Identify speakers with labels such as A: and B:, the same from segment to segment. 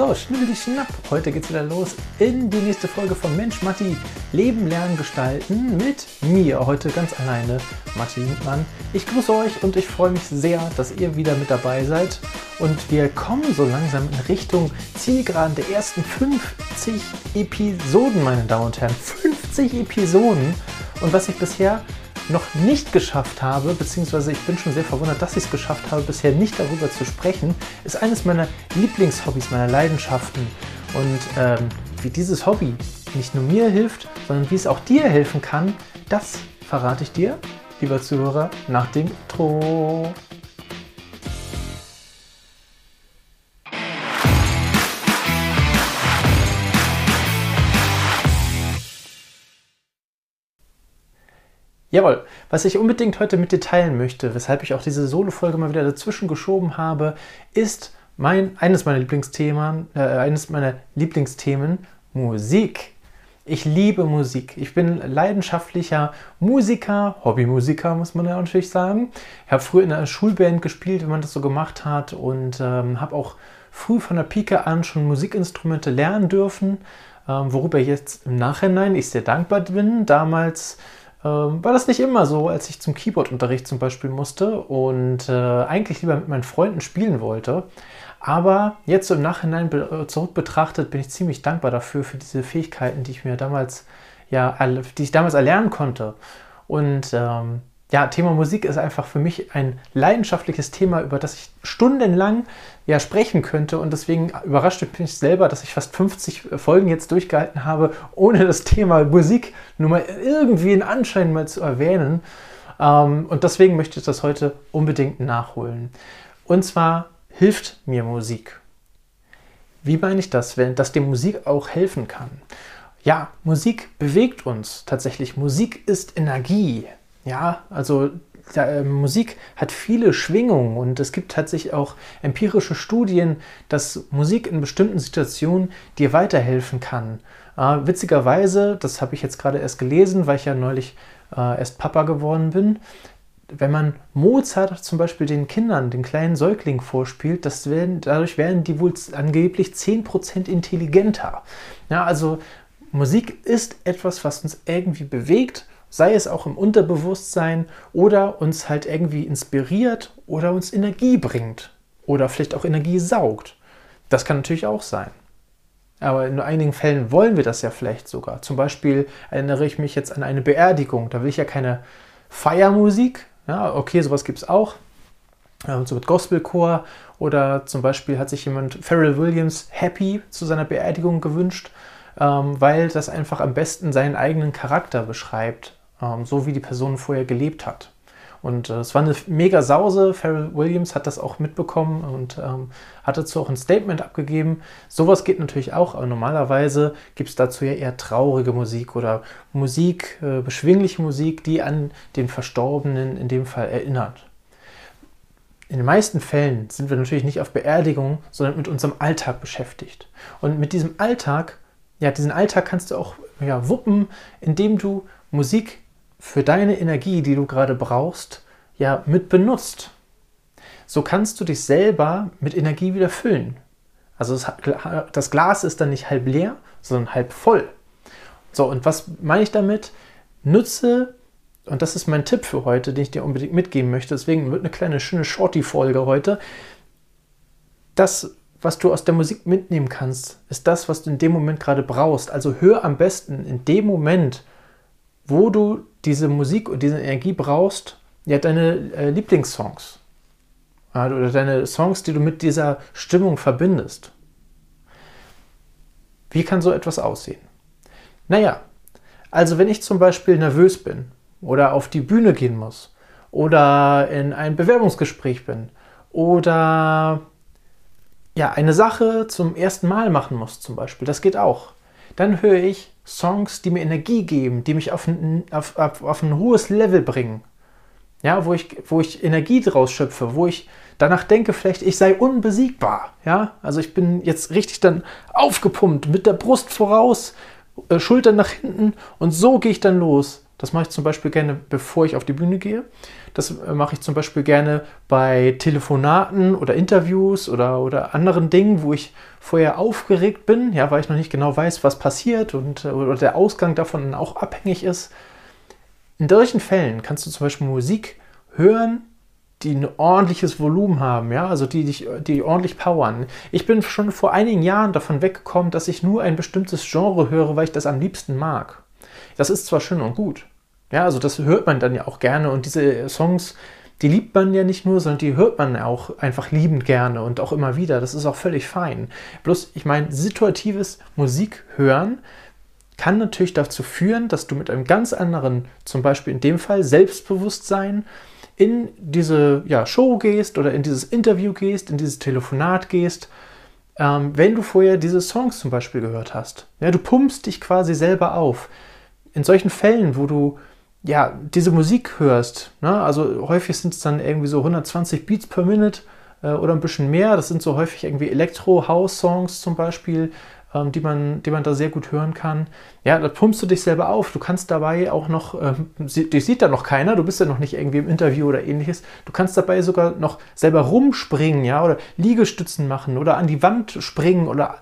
A: So, schnibbel die Schnapp. Heute geht's wieder los in die nächste Folge von Mensch Matti Leben lernen gestalten mit mir. Heute ganz alleine, Matti Mann. Ich grüße euch und ich freue mich sehr, dass ihr wieder mit dabei seid. Und wir kommen so langsam in Richtung Zielgeraden der ersten 50 Episoden, meine Damen und Herren. 50 Episoden. Und was ich bisher noch nicht geschafft habe, beziehungsweise ich bin schon sehr verwundert, dass ich es geschafft habe, bisher nicht darüber zu sprechen, ist eines meiner Lieblingshobbys, meiner Leidenschaften. Und ähm, wie dieses Hobby nicht nur mir hilft, sondern wie es auch dir helfen kann, das verrate ich dir, lieber Zuhörer, nach dem Intro. Jawohl, was ich unbedingt heute mit dir teilen möchte, weshalb ich auch diese Solo-Folge mal wieder dazwischen geschoben habe, ist mein, eines meiner Lieblingsthemen, äh, eines meiner Lieblingsthemen, Musik. Ich liebe Musik. Ich bin leidenschaftlicher Musiker, Hobbymusiker, muss man ja natürlich sagen. Ich habe früher in einer Schulband gespielt, wenn man das so gemacht hat, und ähm, habe auch früh von der Pike an schon Musikinstrumente lernen dürfen, ähm, worüber jetzt im Nachhinein ich sehr dankbar bin. Damals ähm, war das nicht immer so, als ich zum Keyboardunterricht zum Beispiel musste und äh, eigentlich lieber mit meinen Freunden spielen wollte. Aber jetzt so im Nachhinein äh, zurück betrachtet bin ich ziemlich dankbar dafür, für diese Fähigkeiten, die ich mir damals, ja, die ich damals erlernen konnte. Und ähm, ja, Thema Musik ist einfach für mich ein leidenschaftliches Thema, über das ich stundenlang ja sprechen könnte. Und deswegen überrascht mich selber, dass ich fast 50 Folgen jetzt durchgehalten habe, ohne das Thema Musik nur mal irgendwie in Anschein mal zu erwähnen. Ähm, und deswegen möchte ich das heute unbedingt nachholen. Und zwar hilft mir Musik. Wie meine ich das, wenn das dem Musik auch helfen kann? Ja, Musik bewegt uns tatsächlich. Musik ist Energie. Ja, also ja, äh, Musik hat viele Schwingungen und es gibt tatsächlich auch empirische Studien, dass Musik in bestimmten Situationen dir weiterhelfen kann. Äh, witzigerweise, das habe ich jetzt gerade erst gelesen, weil ich ja neulich äh, erst Papa geworden bin, wenn man Mozart zum Beispiel den Kindern, den kleinen Säuglingen vorspielt, das werden, dadurch werden die wohl angeblich 10% intelligenter. Ja, also Musik ist etwas, was uns irgendwie bewegt sei es auch im Unterbewusstsein oder uns halt irgendwie inspiriert oder uns Energie bringt oder vielleicht auch Energie saugt. Das kann natürlich auch sein. Aber in einigen Fällen wollen wir das ja vielleicht sogar. Zum Beispiel erinnere ich mich jetzt an eine Beerdigung. Da will ich ja keine Feiermusik. Ja, okay, sowas gibt es auch. So mit Gospelchor oder zum Beispiel hat sich jemand Pharrell Williams Happy zu seiner Beerdigung gewünscht, ähm, weil das einfach am besten seinen eigenen Charakter beschreibt ähm, so wie die Person vorher gelebt hat. Und äh, es war eine mega Sause. Pharrell Williams hat das auch mitbekommen und ähm, hat dazu auch ein Statement abgegeben. Sowas geht natürlich auch, aber normalerweise gibt es dazu ja eher traurige Musik oder Musik, äh, beschwingliche Musik, die an den Verstorbenen in dem Fall erinnert. In den meisten Fällen sind wir natürlich nicht auf Beerdigung, sondern mit unserem Alltag beschäftigt. Und mit diesem Alltag, ja, diesen Alltag kannst du auch ja, wuppen, indem du Musik für deine Energie, die du gerade brauchst, ja mit benutzt. So kannst du dich selber mit Energie wieder füllen. Also das Glas ist dann nicht halb leer, sondern halb voll. So, und was meine ich damit? Nutze, und das ist mein Tipp für heute, den ich dir unbedingt mitgeben möchte, deswegen wird eine kleine schöne Shorty-Folge heute. Das, was du aus der Musik mitnehmen kannst, ist das, was du in dem Moment gerade brauchst. Also hör am besten in dem Moment, wo du diese Musik und diese Energie brauchst, ja, deine äh, Lieblingssongs. oder deine Songs, die du mit dieser Stimmung verbindest. Wie kann so etwas aussehen? Naja, also wenn ich zum Beispiel nervös bin oder auf die Bühne gehen muss oder in ein Bewerbungsgespräch bin oder ja, eine Sache zum ersten Mal machen muss zum Beispiel, das geht auch, dann höre ich Songs, die mir Energie geben, die mich auf ein, auf, auf, auf ein hohes Level bringen. Ja, wo ich, wo ich Energie draus schöpfe, wo ich danach denke, vielleicht ich sei unbesiegbar. Ja, also ich bin jetzt richtig dann aufgepumpt, mit der Brust voraus, äh, Schultern nach hinten und so gehe ich dann los. Das mache ich zum Beispiel gerne, bevor ich auf die Bühne gehe. Das äh, mache ich zum Beispiel gerne bei Telefonaten oder Interviews oder, oder anderen Dingen, wo ich vorher aufgeregt bin, ja, weil ich noch nicht genau weiß, was passiert und äh, oder der Ausgang davon auch abhängig ist. In solchen Fällen kannst du zum Beispiel Musik hören, die ein ordentliches Volumen haben, ja, also die dich, die ordentlich powern. Ich bin schon vor einigen Jahren davon weggekommen, dass ich nur ein bestimmtes Genre höre, weil ich das am liebsten mag. Das ist zwar schön und gut, ja, also das hört man dann ja auch gerne und diese Songs, die liebt man ja nicht nur, sondern die hört man auch einfach liebend gerne und auch immer wieder. Das ist auch völlig fein. Bloß, ich meine, situatives Musik hören kann natürlich dazu führen, dass du mit einem ganz anderen, zum Beispiel in dem Fall Selbstbewusstsein, in diese ja, Show gehst oder in dieses Interview gehst, in dieses Telefonat gehst, ähm, wenn du vorher diese Songs zum Beispiel gehört hast. Ja, du pumpst dich quasi selber auf. In solchen Fällen, wo du ja, diese Musik hörst, ne, also häufig sind es dann irgendwie so 120 Beats per Minute äh, oder ein bisschen mehr. Das sind so häufig irgendwie Elektro-House-Songs zum Beispiel, ähm, die, man, die man da sehr gut hören kann. Ja, da pumpst du dich selber auf. Du kannst dabei auch noch, ähm, dich sieht da noch keiner, du bist ja noch nicht irgendwie im Interview oder ähnliches. Du kannst dabei sogar noch selber rumspringen, ja, oder Liegestützen machen oder an die Wand springen oder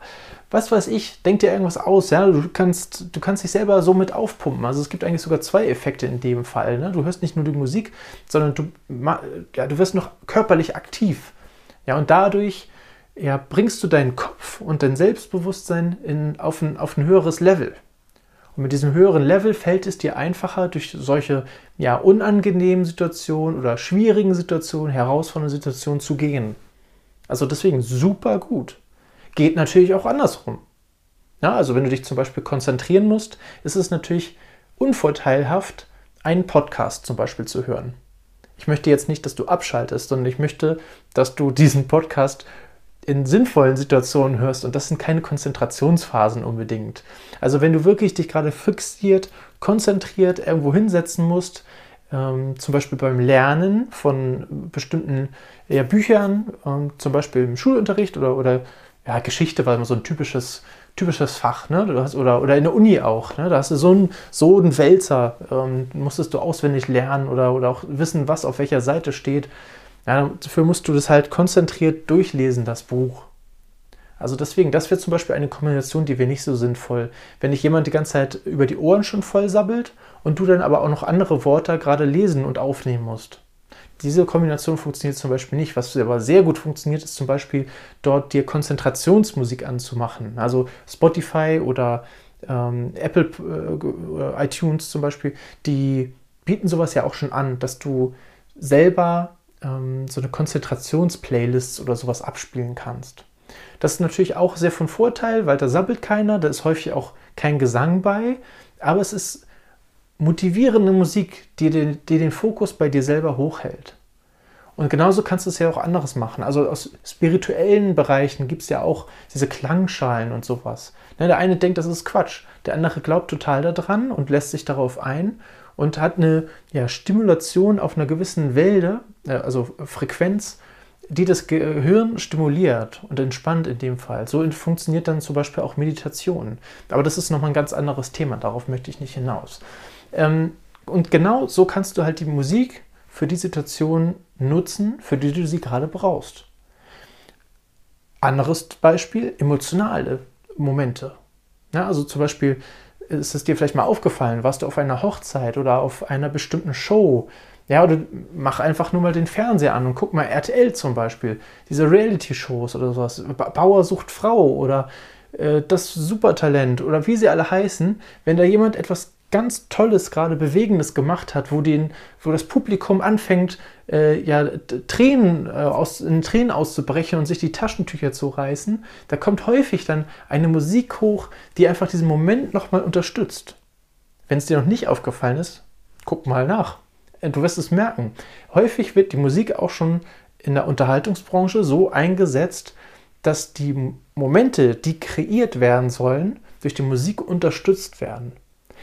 A: was weiß ich, denk dir irgendwas aus, ja, du kannst, du kannst dich selber so mit aufpumpen. Also es gibt eigentlich sogar zwei Effekte in dem Fall. Ne? Du hörst nicht nur die Musik, sondern du, ja, du wirst noch körperlich aktiv. Ja, und dadurch ja, bringst du deinen Kopf und dein Selbstbewusstsein in, auf, ein, auf ein höheres Level. Und mit diesem höheren Level fällt es dir einfacher, durch solche ja, unangenehmen Situationen oder schwierigen Situationen, herausfordernden Situationen zu gehen. Also deswegen super gut. Geht natürlich auch andersrum. Ja, also wenn du dich zum Beispiel konzentrieren musst, ist es natürlich unvorteilhaft, einen Podcast zum Beispiel zu hören. Ich möchte jetzt nicht, dass du abschaltest, sondern ich möchte, dass du diesen Podcast in sinnvollen Situationen hörst und das sind keine Konzentrationsphasen unbedingt. Also wenn du wirklich dich gerade fixiert, konzentriert irgendwo hinsetzen musst, ähm, zum Beispiel beim Lernen von bestimmten ja, Büchern, ähm, zum Beispiel im Schulunterricht oder, oder ja, Geschichte war immer so ein typisches, typisches Fach, ne? Du hast, oder, oder in der Uni auch. Ne? Da hast du so einen, so einen Wälzer, ähm, musstest du auswendig lernen oder, oder auch wissen, was auf welcher Seite steht. Ja, dafür musst du das halt konzentriert durchlesen, das Buch. Also deswegen, das wäre zum Beispiel eine Kombination, die wäre nicht so sinnvoll. Wenn dich jemand die ganze Zeit über die Ohren schon voll sabbelt und du dann aber auch noch andere Worte gerade lesen und aufnehmen musst. Diese Kombination funktioniert zum Beispiel nicht. Was aber sehr gut funktioniert, ist zum Beispiel dort dir Konzentrationsmusik anzumachen. Also Spotify oder ähm, Apple äh, iTunes zum Beispiel, die bieten sowas ja auch schon an, dass du selber ähm, so eine Konzentrationsplaylist oder sowas abspielen kannst. Das ist natürlich auch sehr von Vorteil, weil da sabbelt keiner, da ist häufig auch kein Gesang bei, aber es ist motivierende Musik, die den, die den Fokus bei dir selber hochhält. Und genauso kannst du es ja auch anderes machen. Also aus spirituellen Bereichen gibt es ja auch diese Klangschalen und sowas. Ne, der eine denkt, das ist Quatsch. Der andere glaubt total daran und lässt sich darauf ein und hat eine ja, Stimulation auf einer gewissen Welle, äh, also Frequenz, die das Gehirn stimuliert und entspannt in dem Fall. So funktioniert dann zum Beispiel auch Meditation. Aber das ist nochmal ein ganz anderes Thema, darauf möchte ich nicht hinaus. Ähm, und genau so kannst du halt die Musik für die Situation nutzen, für die du sie gerade brauchst. Anderes Beispiel, emotionale Momente. Ja, also zum Beispiel, ist es dir vielleicht mal aufgefallen, warst du auf einer Hochzeit oder auf einer bestimmten Show? Ja, oder mach einfach nur mal den Fernseher an und guck mal RTL zum Beispiel, diese Reality-Shows oder sowas, Bauer sucht Frau oder äh, das Supertalent oder wie sie alle heißen, wenn da jemand etwas ganz Tolles, gerade Bewegendes gemacht hat, wo, den, wo das Publikum anfängt, äh, ja, Tränen, äh, aus, in Tränen auszubrechen und sich die Taschentücher zu reißen, da kommt häufig dann eine Musik hoch, die einfach diesen Moment nochmal unterstützt. Wenn es dir noch nicht aufgefallen ist, guck mal nach. Äh, du wirst es merken. Häufig wird die Musik auch schon in der Unterhaltungsbranche so eingesetzt, dass die Momente, die kreiert werden sollen, durch die Musik unterstützt werden.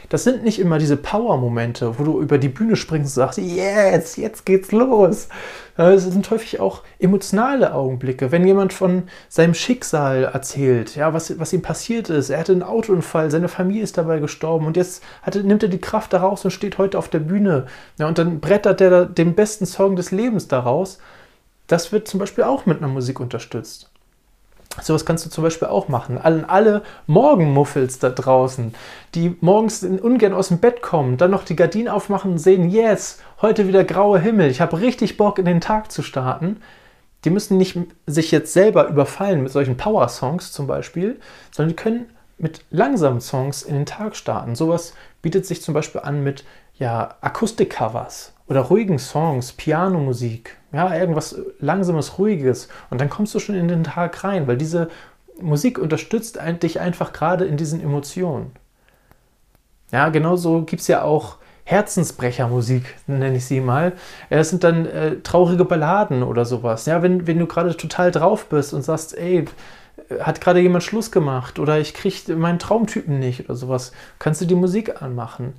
A: Das sind nicht immer diese Power-Momente, wo du über die Bühne springst und sagst, yes, jetzt geht's los. Es sind häufig auch emotionale Augenblicke. Wenn jemand von seinem Schicksal erzählt, ja, was, was ihm passiert ist, er hatte einen Autounfall, seine Familie ist dabei gestorben und jetzt hatte, nimmt er die Kraft daraus und steht heute auf der Bühne. Ja, und dann brettert er den besten Song des Lebens daraus. Das wird zum Beispiel auch mit einer Musik unterstützt. Sowas kannst du zum Beispiel auch machen. Alle, alle Morgenmuffels da draußen, die morgens ungern aus dem Bett kommen, dann noch die Gardinen aufmachen und sehen, yes, heute wieder grauer Himmel, ich habe richtig Bock in den Tag zu starten. Die müssen nicht sich jetzt selber überfallen mit solchen Power-Songs zum Beispiel, sondern die können mit langsamen Songs in den Tag starten. Sowas bietet sich zum Beispiel an mit ja, Akustik-Covers oder ruhigen Songs, Pianomusik, ja, irgendwas langsames, ruhiges. Und dann kommst du schon in den Tag rein, weil diese Musik unterstützt dich einfach gerade in diesen Emotionen. Ja, genauso gibt es ja auch Herzensbrechermusik, nenne ich sie mal. Es sind dann äh, traurige Balladen oder sowas. Ja, wenn, wenn du gerade total drauf bist und sagst, ey, hat gerade jemand Schluss gemacht oder ich kriege meinen Traumtypen nicht oder sowas, kannst du die Musik anmachen.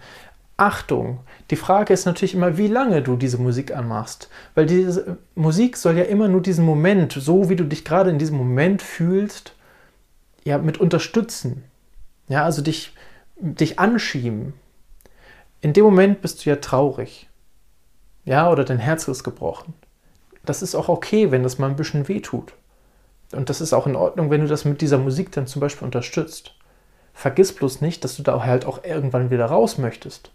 A: Achtung, die Frage ist natürlich immer, wie lange du diese Musik anmachst. Weil diese Musik soll ja immer nur diesen Moment, so wie du dich gerade in diesem Moment fühlst, ja, mit unterstützen. Ja, also dich, dich anschieben. In dem Moment bist du ja traurig. Ja, oder dein Herz ist gebrochen. Das ist auch okay, wenn das mal ein bisschen weh tut. Und das ist auch in Ordnung, wenn du das mit dieser Musik dann zum Beispiel unterstützt. Vergiss bloß nicht, dass du da halt auch irgendwann wieder raus möchtest.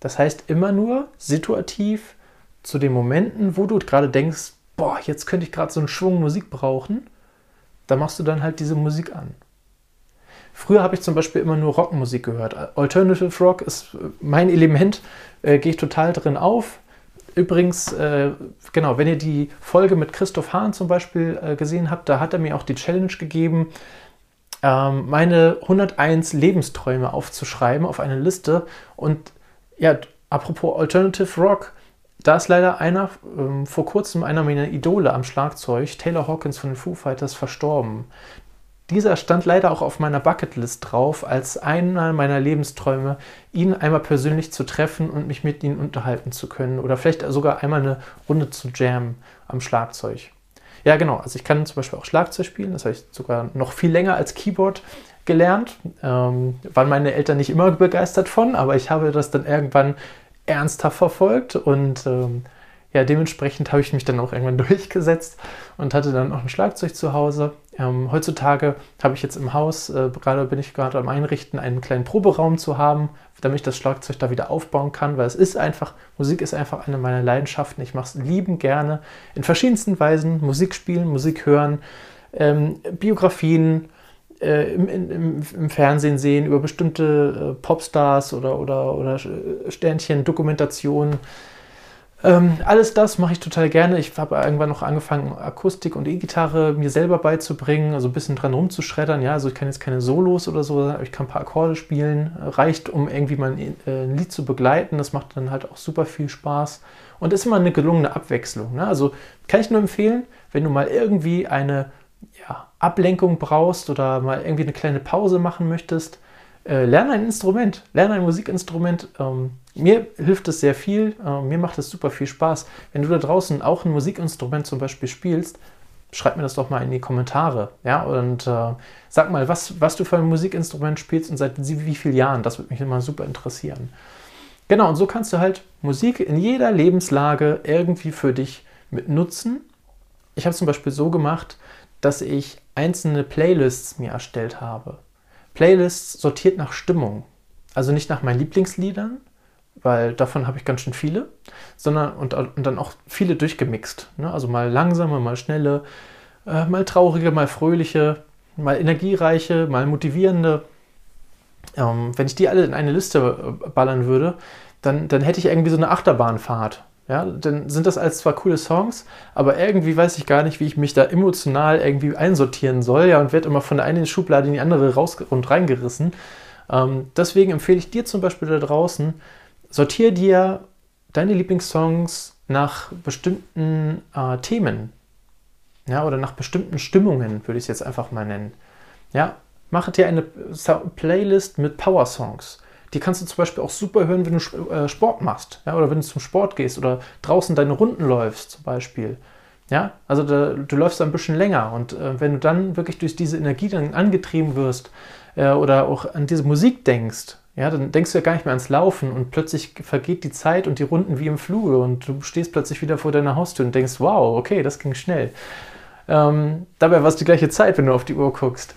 A: Das heißt immer nur situativ zu den Momenten, wo du gerade denkst, boah, jetzt könnte ich gerade so einen Schwung Musik brauchen, da machst du dann halt diese Musik an. Früher habe ich zum Beispiel immer nur Rockmusik gehört. Alternative Rock ist mein Element, äh, gehe ich total drin auf. Übrigens, äh, genau, wenn ihr die Folge mit Christoph Hahn zum Beispiel äh, gesehen habt, da hat er mir auch die Challenge gegeben, ähm, meine 101 Lebensträume aufzuschreiben auf eine Liste. Und ja, apropos Alternative Rock, da ist leider einer, ähm, vor kurzem einer meiner Idole am Schlagzeug, Taylor Hawkins von den Foo Fighters, verstorben. Dieser stand leider auch auf meiner Bucketlist drauf, als einer meiner Lebensträume, ihn einmal persönlich zu treffen und mich mit ihm unterhalten zu können. Oder vielleicht sogar einmal eine Runde zu jammen am Schlagzeug. Ja, genau. Also ich kann zum Beispiel auch Schlagzeug spielen. Das ich sogar noch viel länger als Keyboard gelernt. Ähm, waren meine Eltern nicht immer begeistert von, aber ich habe das dann irgendwann ernsthaft verfolgt und ähm, ja, dementsprechend habe ich mich dann auch irgendwann durchgesetzt und hatte dann auch ein Schlagzeug zu Hause. Ähm, heutzutage habe ich jetzt im Haus, äh, gerade bin ich gerade am Einrichten, einen kleinen Proberaum zu haben, damit ich das Schlagzeug da wieder aufbauen kann, weil es ist einfach, Musik ist einfach eine meiner Leidenschaften. Ich mache es lieben gerne in verschiedensten Weisen, Musik spielen, Musik hören, ähm, Biografien, äh, im, im, im, Fernsehen sehen über bestimmte äh, Popstars oder, oder, oder Sternchen, Dokumentationen. Ähm, alles das mache ich total gerne. Ich habe irgendwann noch angefangen, Akustik und E-Gitarre mir selber beizubringen, also ein bisschen dran rumzuschreddern. Ja, also ich kann jetzt keine Solos oder so, ich kann ein paar Akkorde spielen. Reicht, um irgendwie mal ein, äh, ein Lied zu begleiten. Das macht dann halt auch super viel Spaß und ist immer eine gelungene Abwechslung. Ne? Also kann ich nur empfehlen, wenn du mal irgendwie eine ja, Ablenkung brauchst oder mal irgendwie eine kleine Pause machen möchtest, äh, lerne ein Instrument, lerne ein Musikinstrument. Ähm, mir hilft es sehr viel, äh, mir macht es super viel Spaß. Wenn du da draußen auch ein Musikinstrument zum Beispiel spielst, schreib mir das doch mal in die Kommentare. Ja, und äh, sag mal, was, was du für ein Musikinstrument spielst und seit wie vielen Jahren. Das würde mich immer super interessieren. Genau, und so kannst du halt Musik in jeder Lebenslage irgendwie für dich mit nutzen. Ich habe zum Beispiel so gemacht, dass ich einzelne Playlists mir erstellt habe. Playlists sortiert nach Stimmung. Also nicht nach meinen Lieblingsliedern, weil davon habe ich ganz schön viele, sondern und, und dann auch viele durchgemixt. Ne? Also mal langsame, mal schnelle, äh, mal traurige, mal fröhliche, mal energiereiche, mal motivierende. Ähm, wenn ich die alle in eine Liste äh, ballern würde, dann, dann hätte ich irgendwie so eine Achterbahnfahrt. Ja, dann sind das alles zwar coole Songs, aber irgendwie weiß ich gar nicht, wie ich mich da emotional irgendwie einsortieren soll. Ja, und werde immer von der einen Schublade in die andere raus und reingerissen. Ähm, deswegen empfehle ich dir zum Beispiel da draußen, sortiere dir deine Lieblingssongs nach bestimmten äh, Themen. Ja, oder nach bestimmten Stimmungen, würde ich es jetzt einfach mal nennen. Ja, mache dir eine Playlist mit Power-Songs. Die kannst du zum Beispiel auch super hören, wenn du äh, Sport machst ja, oder wenn du zum Sport gehst oder draußen deine Runden läufst zum Beispiel. Ja, also da, du läufst ein bisschen länger und äh, wenn du dann wirklich durch diese Energie dann angetrieben wirst äh, oder auch an diese Musik denkst, ja, dann denkst du ja gar nicht mehr ans Laufen und plötzlich vergeht die Zeit und die Runden wie im Fluge und du stehst plötzlich wieder vor deiner Haustür und denkst, wow, okay, das ging schnell. Ähm, dabei war es die gleiche Zeit, wenn du auf die Uhr guckst.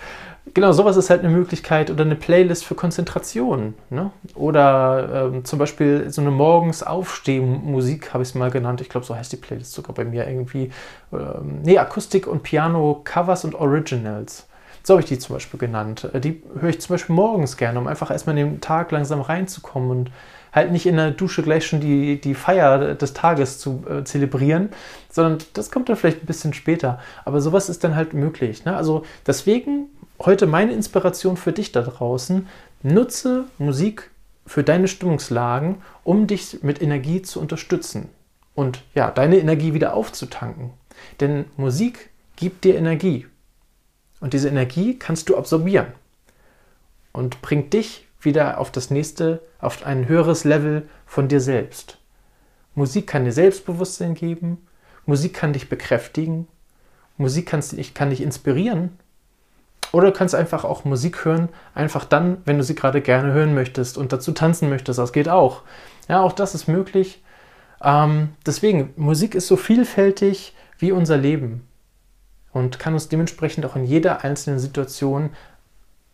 A: Genau, sowas ist halt eine Möglichkeit oder eine Playlist für Konzentration. Ne? Oder ähm, zum Beispiel so eine morgens Aufstehmusik, habe ich es mal genannt. Ich glaube, so heißt die Playlist sogar bei mir irgendwie. Ähm, nee, Akustik und Piano, Covers und Originals. So habe ich die zum Beispiel genannt. Äh, die höre ich zum Beispiel morgens gerne, um einfach erstmal in den Tag langsam reinzukommen und halt nicht in der Dusche gleich schon die, die Feier des Tages zu äh, zelebrieren, sondern das kommt dann vielleicht ein bisschen später. Aber sowas ist dann halt möglich. Ne? Also deswegen heute meine Inspiration für dich da draußen. Nutze Musik für deine Stimmungslagen, um dich mit Energie zu unterstützen und ja, deine Energie wieder aufzutanken. Denn Musik gibt dir Energie. Und diese Energie kannst du absorbieren und bringt dich wieder auf das nächste, auf ein höheres Level von dir selbst. Musik kann dir Selbstbewusstsein geben, Musik kann dich bekräftigen, Musik kann dich, kann dich inspirieren oder du kannst einfach auch Musik hören, einfach dann, wenn du sie gerade gerne hören möchtest und dazu tanzen möchtest. Das geht auch. Ja, auch das ist möglich. Ähm, deswegen, Musik ist so vielfältig wie unser Leben und kann uns dementsprechend auch in jeder einzelnen Situation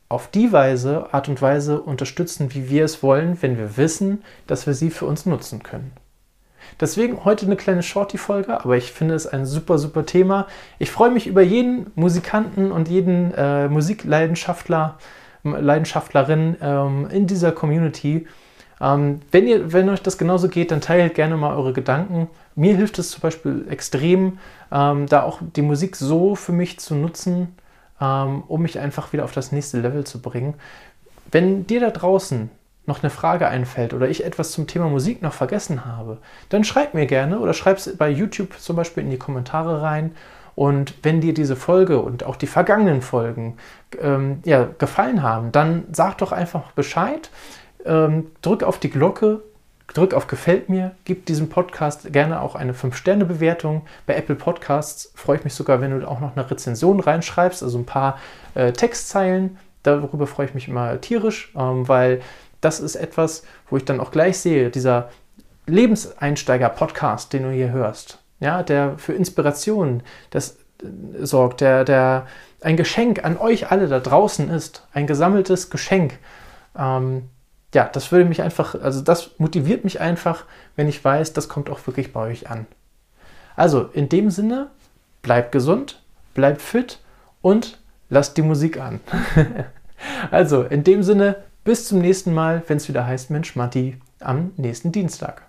A: auf die Weise, Art und Weise unterstützen, wie wir es wollen, wenn wir wissen, dass wir sie für uns nutzen können. Deswegen heute eine kleine Shorty-Folge, aber ich finde es ein super, super Thema. Ich freue mich über jeden Musikanten und jeden äh, Musikleidenschaftler, Leidenschaftlerin ähm, in dieser Community. Ähm, wenn, ihr, wenn euch das genauso geht, dann teilt gerne mal eure Gedanken. Mir hilft es zum Beispiel extrem, ähm, da auch die Musik so für mich zu nutzen, ähm, um mich einfach wieder auf das nächste Level zu bringen. Wenn dir da draußen noch eine Frage einfällt oder ich etwas zum Thema Musik noch vergessen habe, dann schreib mir gerne oder schreib es bei YouTube zum Beispiel in die Kommentare rein. Und wenn dir diese Folge und auch die vergangenen Folgen ähm, ja, gefallen haben, dann sag doch einfach Bescheid. Ähm, drück auf die Glocke, drück auf Gefällt mir, gib diesem Podcast gerne auch eine 5-Sterne-Bewertung. Bei Apple Podcasts freue ich mich sogar, wenn du auch noch eine Rezension reinschreibst, also ein paar äh, Textzeilen. Darüber freue ich mich immer tierisch, ähm, weil das ist etwas, wo ich dann auch gleich sehe, dieser Lebenseinsteiger-Podcast, den du hier hörst, ja, der für Inspiration das, äh, sorgt, der, der ein Geschenk an euch alle da draußen ist, ein gesammeltes Geschenk. Ähm, ja, das würde mich einfach, also das motiviert mich einfach, wenn ich weiß, das kommt auch wirklich bei euch an. Also in dem Sinne, bleibt gesund, bleibt fit und lasst die Musik an. also in dem Sinne, bis zum nächsten Mal, wenn es wieder heißt Mensch Matti am nächsten Dienstag.